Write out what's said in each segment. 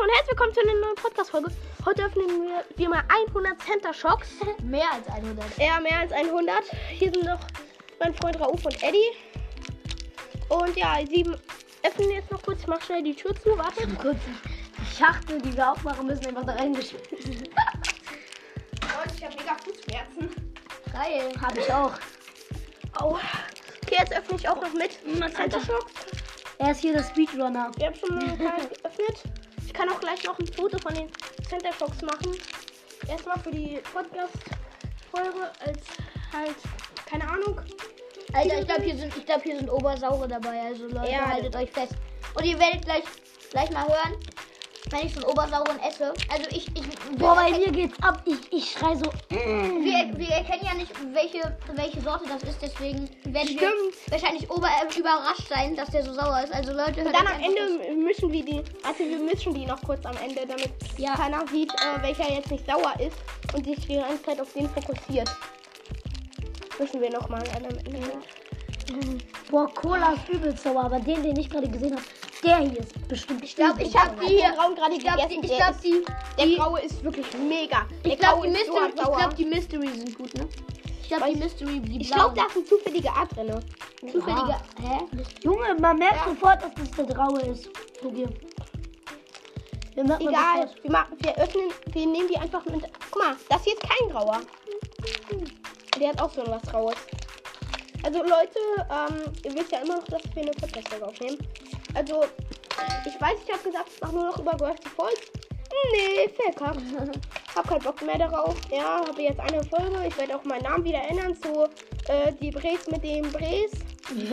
Leute und herzlich willkommen zu einer neuen Podcast-Folge. Heute öffnen wir, wir mal 100 Center Shocks. Mehr als 100. Eher mehr als 100. Hier sind noch mein Freund Rauf und Eddie. Und ja, sie öffnen jetzt noch kurz. Ich mach schnell die Tür zu. Warte. Kurz die Schachtel, die wir aufmachen müssen, einfach da reingeschmissen. Und ich habe mega Fußschmerzen. Geil, hab ich auch. Au. Okay, jetzt öffne ich auch noch mit. Center Shocks. Er ist hier der Speedrunner. Wir haben schon paar geöffnet. Ich kann auch gleich noch ein Foto von den Center Shocks machen. Erstmal für die Podcast-Folge als halt, keine Ahnung. Alter, ich glaube, hier, sind, ich glaub, hier sind Obersaure dabei. Also Leute, Ja. haltet euch fest. Und ihr werdet gleich, gleich mal hören, wenn ich so einen Obersauren esse. Also ich, ich Boah, bei mir geht's ab. Ich, ich schrei so. wir, wir erkennen ja nicht, welche, welche Sorte das ist. Deswegen werden Stimmt. wir wahrscheinlich ober, überrascht sein, dass der so sauer ist. Also Leute, Und dann am Ende mischen wir die, also wir mischen die noch kurz am Ende, damit Ja. keiner sieht, äh, welcher jetzt nicht sauer ist und sich die ganze Zeit auf den fokussiert. Mischen wir nochmal am Ende. Boah, Cola ist übel sauer, aber den, den ich gerade gesehen habe, der hier ist bestimmt. Ich glaube, ich habe die hier. grauen gerade Ich glaube, die, gegessen, ich der glaub, ist- die, Der die, graue ist wirklich mega. Der ich glaube, die, so Mystery, ich sauer. glaub, die Mystery sind gut, ne? Ich glaube, die Mystery, die Ich glaube, da ist eine zufällige Art drin. zufällige. Hä? Junge, man merkt Ja. sofort, dass das der graue ist. Hier. Wir merken Egal, sofort. wir, machen, wir öffnen, wir nehmen die einfach mit. Guck mal, das hier ist kein grauer. Der hat auch so was Graues. Also Leute, ähm, ihr wisst ja immer noch, dass wir eine Podcast-Folge aufnehmen. Also, ich weiß, ich habe gesagt, ich mache nur noch über Gravity Falls. Nee, verkackt. Hab keinen Bock mehr darauf. Ja, habe jetzt eine Folge. Ich werde auch meinen Namen wieder ändern zu äh, die Bres mit dem Bres. Die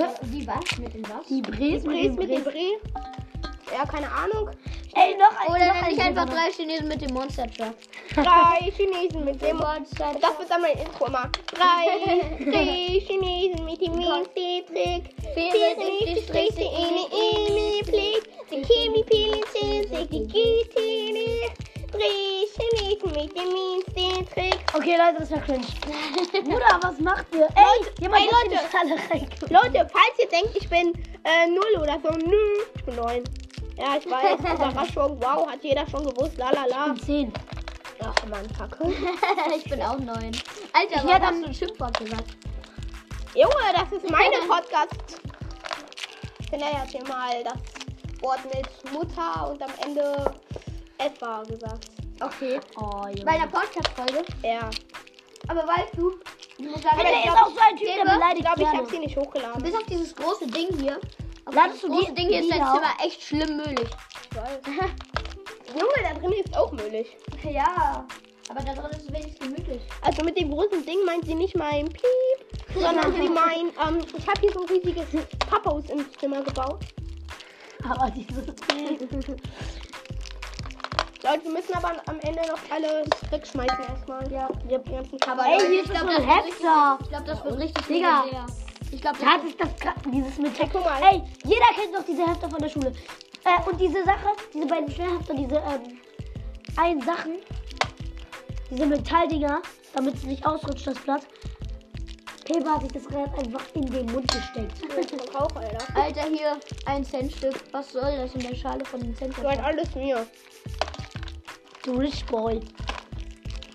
was? Mit dem was? Die Bres mit dem dem Bres. Bre. Ja, keine Ahnung. Ey, noch ein. Oder noch nenne ich ein einfach drei Chinesen mit dem Monster Truck. Drei Chinesen mit dem Monster Das wird dann mein Intro immer. Drei, drei Chinesen mit dem Minzi-Trick. Vier nächste Striche in die Ine-Blick. Die Chemie-Pilze, sich die Gütine. Drei Chinesen mit dem Minzi-Trick. Okay, Leute, das war cringe. Bruder, was macht ihr? Ey, jemand ey, Leute. Leute, falls ihr denkt, ich bin äh, 0 oder so, nö, ich bin 9. Ja, ich weiß, Überraschung, wow, hat jeder schon gewusst, la la la. Und 10. Ach man, Kacke. ich bin auch neun. Alter, Ich du ein Schimpfwort gesagt? Junge, das ist meine Podcast. Ich er hat hier mal das Wort mit Mutter und am Ende etwa gesagt. Okay. Oh, Junge. Bei einer Podcast-Folge. Ja. Aber weißt du, ich muss sagen, Aber der ich ist auch so ein Typ, der Ich beleidigt glaube, ich gerne. habe sie nicht hochgeladen. bis auf dieses große Ding hier. Ladest du die- große Ding hier ist dein? Zimmer echt schlimm müllig. Junge, da drin ist auch möglich. Ja. Aber da drin ist es wenigstens gemütlich. Also mit dem großen Ding meint sie nicht mein Piep, sondern sie meint, ähm, ich habe hier so ein riesiges Papphaus ins Zimmer gebaut. Aber dieses. Leute, wir müssen aber am Ende noch alles wegschmeißen erstmal. Ja, die ganzen Aber Ey, hier ich ist glaube, so das, ein wird richtig- Hexer. ich glaub, das wird richtig Digga. legendär. Ich glaube, Da hat sich das dieses mit mal. Ey, jeder kennt doch diese Hefte von der Schule. Äh, und diese Sache, diese beiden Schwerhefte, diese ähm, ein Sachen, diese Metalldinger, damit es nicht ausrutscht, das Blatt. Pepe hat sich das gerade einfach in den Mund gesteckt. Rauch, Alter. Alter, hier ein Centstück. Was soll das in der Schale von dem Cent? Gehört alles mir. Du Rich Boy.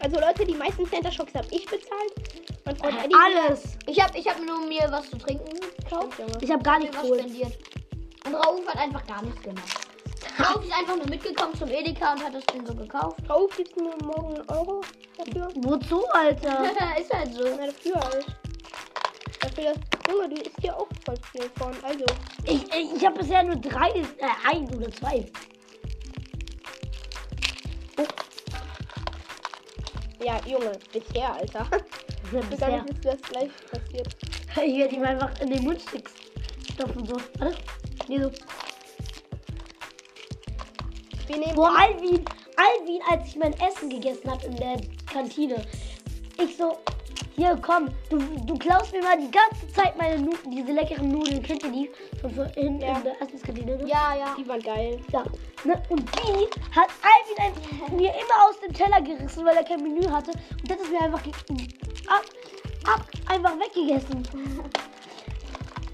Also Leute, die meisten Center Shocks habe ich bezahlt. Mein Freund Eddie. Alles. Ich habe ich hab nur mir was zu trinken gekauft. Ich habe gar mir nicht was geholt. spendiert. Und Rauf hat einfach gar nichts gemacht. Rauf ist einfach nur mitgekommen zum Edeka und hat das Ding so gekauft. Drauf gibt's mir morgen einen Euro dafür. Wozu, Alter? ist halt so. Na, dafür halt. Dafür, Junge, du isst ja auch voll viel von. Also, Ich, ich, ich habe bisher nur drei, äh, ein oder zwei. Ja, Junge, bisher, Alter. Ja, Bis bisher. dann ist das gleich passiert. Ich werde ihm einfach in den Mund stopfen. So. Warte. Nee, so. Wir nehmen Boah, Alvin, Alvin, als ich mein Essen gegessen habe in der Kantine, ich so, hier komm, du, du klaust mir mal die ganze Zeit meine Nudeln, diese leckeren Nudeln, kennt ihr die? Von vorhin Ja. in der Essenskantine. Ne? Ja, ja. die waren geil. Ja. Ne? Und die hat Alvin mir immer aus dem Teller gerissen, weil er kein Menü hatte. Und das ist mir einfach ab, ab, einfach weggegessen.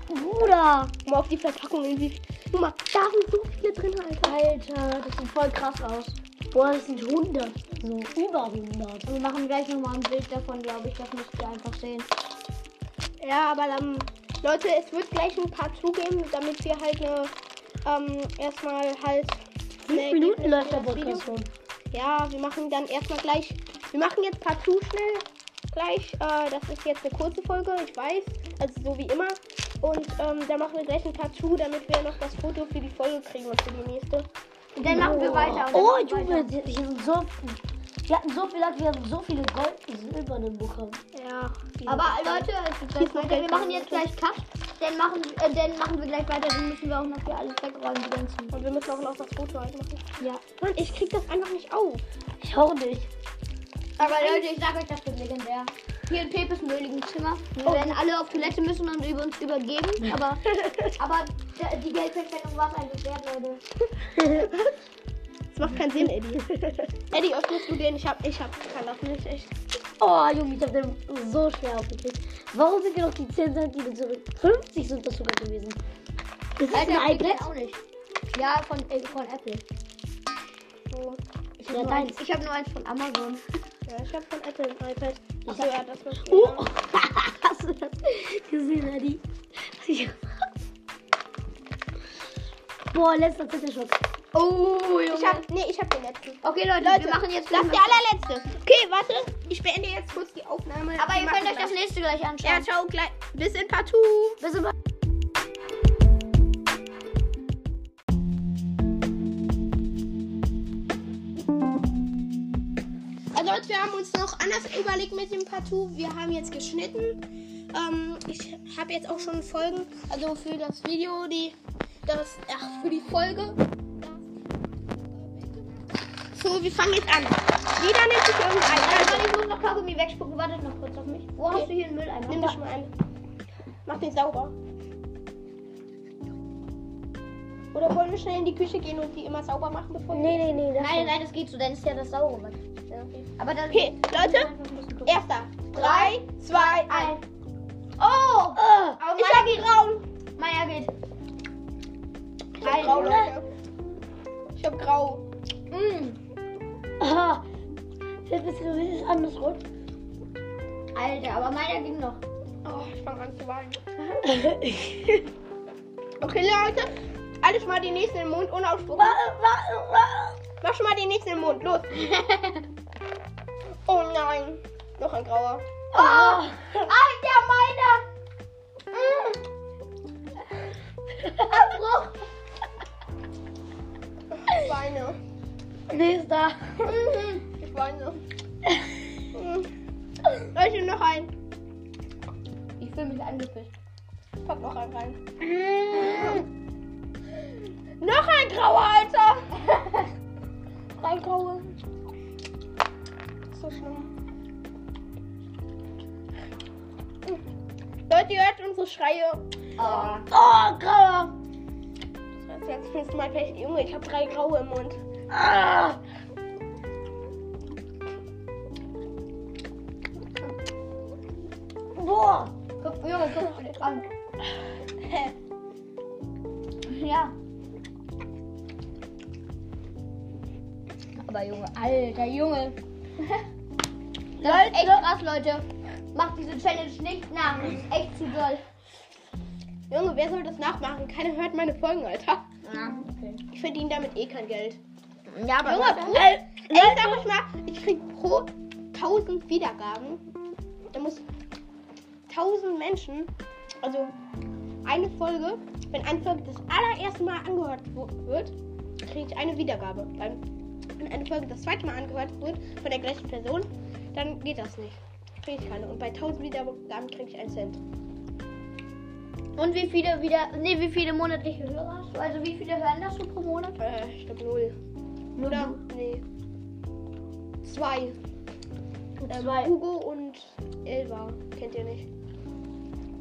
Bruder. Guck mal auf die Verpackung. Wie, guck mal, da sind so viele drin, Alter. Alter, das sieht voll krass aus. Boah, das sind 100. So, über 100. Wir machen gleich nochmal ein Bild davon, glaube ich. Das müsst ihr einfach sehen. Ja, aber dann, Leute, es wird gleich ein Part 2 geben, damit wir halt eine, ähm, erstmal halt. 5 Minuten läuft der Podcast schon. Ja, wir machen dann erstmal gleich. Wir machen jetzt Part 2 schnell. Gleich. Äh, das ist jetzt eine kurze Folge, ich weiß. Also so wie immer. Und ähm, dann machen wir gleich ein 2, damit wir noch das Foto für die Folge kriegen und für die nächste. Und dann machen wir weiter. Oh, wir Junge, hier sind so. Wir hatten so viel, wir haben so viele Gold und Silbernen bekommen. Ja. Aber Leute, Kies noch wir machen machen, jetzt Leute. gleich Cut. Dann machen, äh, dann machen wir gleich weiter. Dann müssen wir auch noch hier alles wegräumen, die ganzen. Und wir müssen auch noch das Foto halt machen. Ja. Mann, ich krieg das einfach nicht auf. Ich auch nicht. Aber Leute, ich sag euch, das wird legendär. Hier in Pepes möhligen Zimmer. Wir Oh. werden alle auf Toilette müssen und über uns übergeben. Aber, aber die Geldverschwendung war es eigentlich wert, Leute. Das macht keinen Sinn, Eddie. Eddie, öffnest du den? Ich hab, ich hab, kann das nicht echt. Oh, Junge, ich hab den so schwer aufgekriegt. Warum sind wir noch die 10 Centime zurück? 50 sind das sogar gewesen. Das ist Alter, ein ich iPad. auch nicht. Ja, von, äh, von Apple. So. Ich Ja, habe nur, deins. eins- ich hab nur eins von Amazon. Ja, ich hab von Apple ein iPad. Achso, hab- ja, das war Oh, hast du das gesehen, Adi? Boah, letzter Zitterschock. Oh, Junge. Ich hab, nee, ich hab den letzten. okay, Leute, Leute, wir machen jetzt Das ist der allerletzte. Okay, warte. Ich beende jetzt kurz die Aufnahme. Aber Wir ihr könnt euch das nächste gleich anschauen. Ja, ciao, gleich. Bis in Part 2. Bis immer. Also Leute, wir haben uns noch anders überlegt mit dem Partout. Wir haben jetzt geschnitten. Ähm, ich habe jetzt auch schon Folgen, also für das Video, die, das, ach, für die Folge. So, wir fangen jetzt an. Jeder nimmt sich irgendein. Also, ich muss noch Kaugummi wegspucken. Wartet noch kurz auf mich. Wo hast du hier einen Mülleimer? nimm dich mal ein. Mach den sauber. Oder wollen wir schnell in die Küche gehen und die immer sauber machen, bevor wir... Nee, nee, nee. Das Nein, nein, das geht so. Dann ist ja das saure. Ja, okay. Aber dann. Okay, Leute, erster. Drei, zwei, eins. Oh! Oh, Aber Ich hab grau. Meier geht. Ich hab grau, Leute. Ich hab grau. Mm. aha. Jetzt bist du dieses andersrot. Alter, aber meiner ging noch. Oh, ich fange an zu weinen. Okay, Leute. Alles mal die nächsten im Mund unausspucken. Mach schon mal die nächsten im Mund. Los. Oh nein. Noch ein grauer. Oh! Alter, meiner! Abbruch! Ich weine. Nächster. Ich weine. Leute, noch ein. Ich fühle mich angepisst. Pack noch einen rein. Noch ein grauer, Alter. Drei graue. So schlimm. Leute, ihr hört unsere Schreie. Oh. Oh, grauer. Das ist jetzt fünfmal vielleicht. Junge, ich habe drei graue im Mund. Ah. Boah. Guck, Junge, guck an. Aber Junge, alter Junge. Das ist echt krass, Leute. Macht diese Challenge nicht nach. Das ist echt zu doll. Junge, wer soll das nachmachen? Keiner hört meine Folgen, Alter. Ja, okay. Ich verdiene damit eh kein Geld. Ja, aber Junge, ey, ich sag euch mal, ich krieg pro 1000 Wiedergaben. Da muss 1000 Menschen, also eine Folge, wenn eine Folge das allererste Mal angehört wird, kriege ich eine Wiedergabe. Beim, wenn eine Folge das zweite Mal angehört wird von der gleichen Person, dann geht das nicht. Kriege ich keine. Und bei 1000 Wiedergaben kriege ich einen Cent. Und wie viele wieder, nee, wie viele monatliche Hörer hast du? Also wie viele hören das so pro Monat? Äh, ich glaube null. Oder? Nee. Zwei. Ähm, Zwei. Hugo und Elva. Kennt ihr nicht?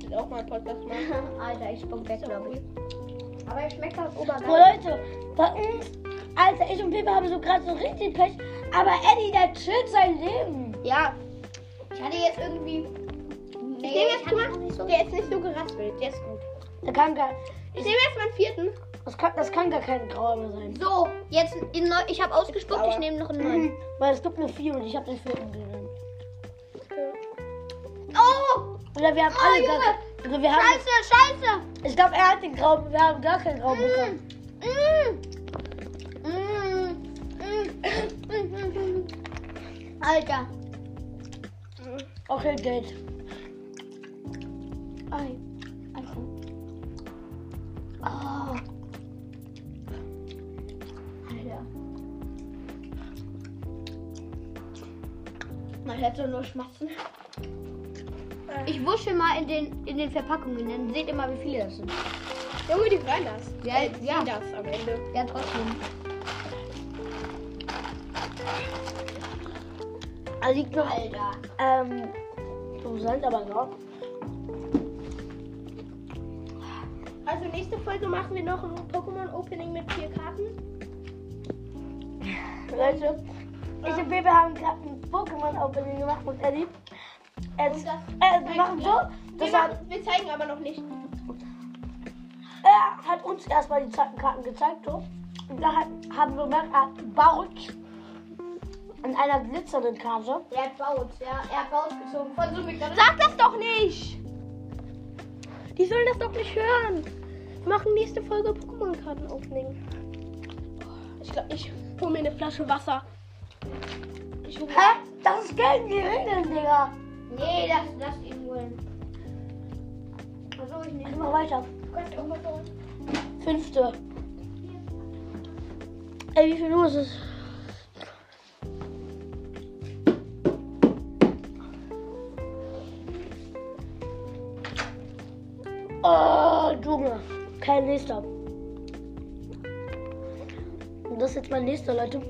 Sind auch mal Podcast machen. Alter, ich spuck weg, glaube ich. Aber schmeckt halt Boah, obergeil. Leute, bei uns, Alter, ich und Pepe haben so gerade so richtig Pech. Aber Eddie, der chillt sein Leben. Ja. Ich hatte jetzt irgendwie. Ich nehme jetzt, mal, nicht so- der ist nicht so geraspelt. Der ist gut. Der kann gar, Ich nehme erstmal einen vierten. das, kann, das kann gar kein grauer mehr sein. So, jetzt in neu, ich habe ausgespuckt, ich nehme noch einen neuen. Weil es gibt nur vier und ich habe den vierten genommen. Oh! Oder wir haben Oh, alle gar Junge. Also wir haben, Scheiße, scheiße! ich glaube, er hat den grauen, wir haben gar keinen grauen bekommen. Mm. Alter. Okay, Geld. Ei. Alter. Oh. Alter. Man hätte nur schmatzen. Ich wusche mal in den, in den Verpackungen, dann seht ihr mal, wie viele das sind. Junge, die hören das. Ja, Äh, ja. sehen das am Ende. Ja, trotzdem. Da liegt noch, Alter. ähm, so sind aber noch. Also nächste Folge machen wir noch ein Pokémon Opening mit vier Karten. Leute, ich und Baby haben gerade ein Pokémon-Opening gemacht mit Eddie. Es, das äh, wir machen so, Wir, hat, machen, wir zeigen aber noch nicht. er hat uns erstmal die Karten gezeigt, so. Und da haben wir gemerkt, er baut an einer glitzernden Karte. Er hat Baut, ja. Er hat Baut gezogen. Von so Sag das doch nicht! Die sollen das doch nicht hören. Wir machen nächste Folge Pokémon-Karten Opening. Ich glaube, ich hole mir eine Flasche Wasser. Ich hol Hä? Das ist gegen die Regeln, Digga. Nee, das, das ihn holen. Versuche ich nicht. Ich mach weiter. Könnt ihr auch mal holen. Fünfte. Ey, wie viel Uhr ist es? Kein nächster. Und das ist jetzt mein nächster, Leute.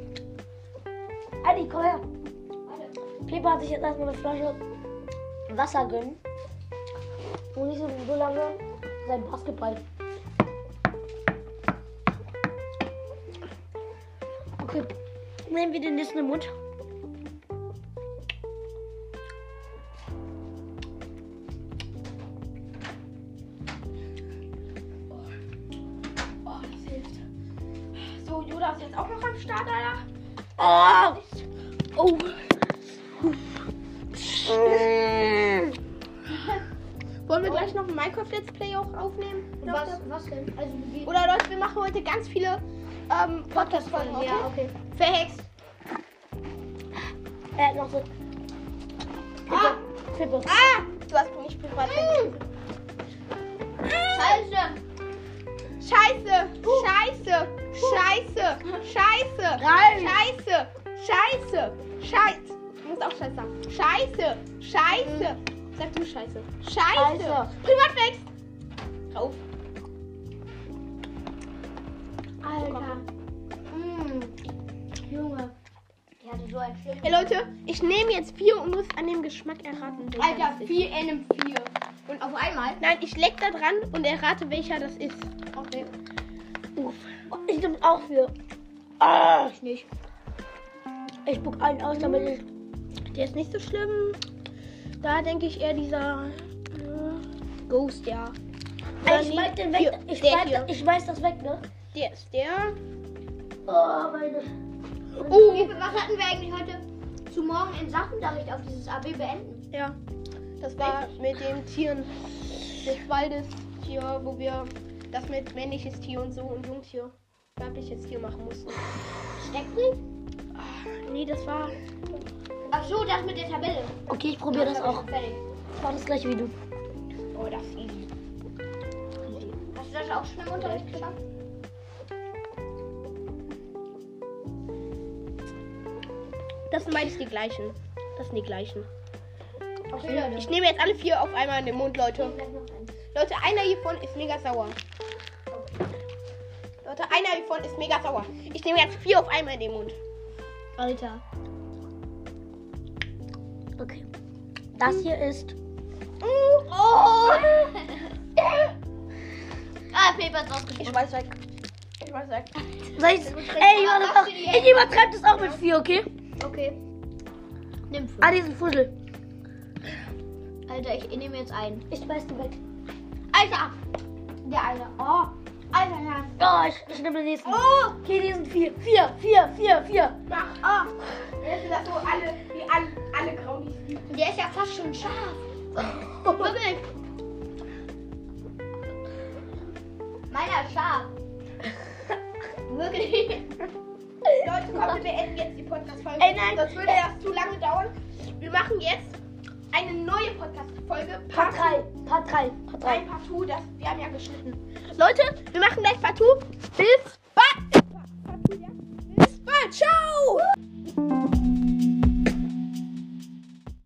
Adi, komm her. Pieper hat sich jetzt erstmal eine Flasche Wasser gönnen. Und nicht so lange sein Basketball. Okay, nehmen wir den nächsten im Mund. Ein Minecraft-Let's Play auch aufnehmen? Was, was denn? Also, Oder Leute, wir machen heute ganz viele ähm, Podcast-Folgen. Okay? Ja, okay. Verhext. Er hat noch so. Ah, Fippe. ah, du hast mich privat vergessen. Scheiße! Scheiße, Scheiße, Scheiße, Scheiße, Rein. Scheiße, Scheiße, Scheiße. Du musst auch Scheiße sagen. Scheiße, Scheiße. Sag du Scheiße. Scheiße. Scheiße. Hey Leute, ich nehme jetzt vier und muss an dem Geschmack erraten. Alter, das ist. 4 in einem 4. Und auf einmal? Nein, ich leck da dran und errate, welcher das ist. Okay. Uff. Ich nehme auch für. Ah, Ich nicht. ich spuck einen aus, damit ich. Der ist nicht so schlimm. Da denke ich eher dieser äh, Ghost, ja. Oder Ich nee, schmeiß den hier, weg. Ich hier. ich schmeiß das weg, ne? Der ist der. Oh, meine. Okay, was hatten wir eigentlich heute zu morgen in Sachunterricht auf dieses AB beenden? ja. Das war mit den Tieren des Waldes hier, wo wir das mit männliches Tier und so und Jungtier, weibliches Tier machen mussten. Steckbrief? Nee, das war. Ach so, das mit der Tabelle. Okay, ich probiere das ich auch. Ich mach das gleiche wie du. Oh, das ist easy. Hast du das auch schon im Unterricht geschafft? Das sind beides die gleichen. Das sind die gleichen. Okay. Ich nehme jetzt alle vier auf einmal in den Mund, Leute. Leute, einer hiervon ist mega sauer. Leute, einer hiervon ist mega sauer. Ich nehme jetzt vier auf einmal in den Mund. Alter. Okay. Das hier ist. Oh! ah, Paper ist Ich ausgesprochen. weiß weg. Ich weiß weg. Soll ich, ey, ich, ich übertreibe das auch mit vier, okay? Okay. Nimm fünf. Ah, diesen Fussel. Alter, ich nehme jetzt einen. Ich schmeiß den weg. Alter! Der eine. Oh, Alter, ja. Oh, ich, ich nehme den nächsten. Oh! Okay, die sind vier. Vier, vier, vier, vier. Mach, ah! Jetzt sind das so alle, die alle, alle Graunis. Der ist ja fast schon scharf. Wirklich. Meiner ist scharf. Wirklich. Leute, komm, wir beenden jetzt die Podcast-Folge. Ey, nein. Sonst würde das zu lange dauern. Wir machen jetzt eine neue Podcast-Folge. Part 3. Part 3. Part 3. Ein Part 2, das, wir haben ja geschnitten. Leute, wir machen gleich Part 2. Bis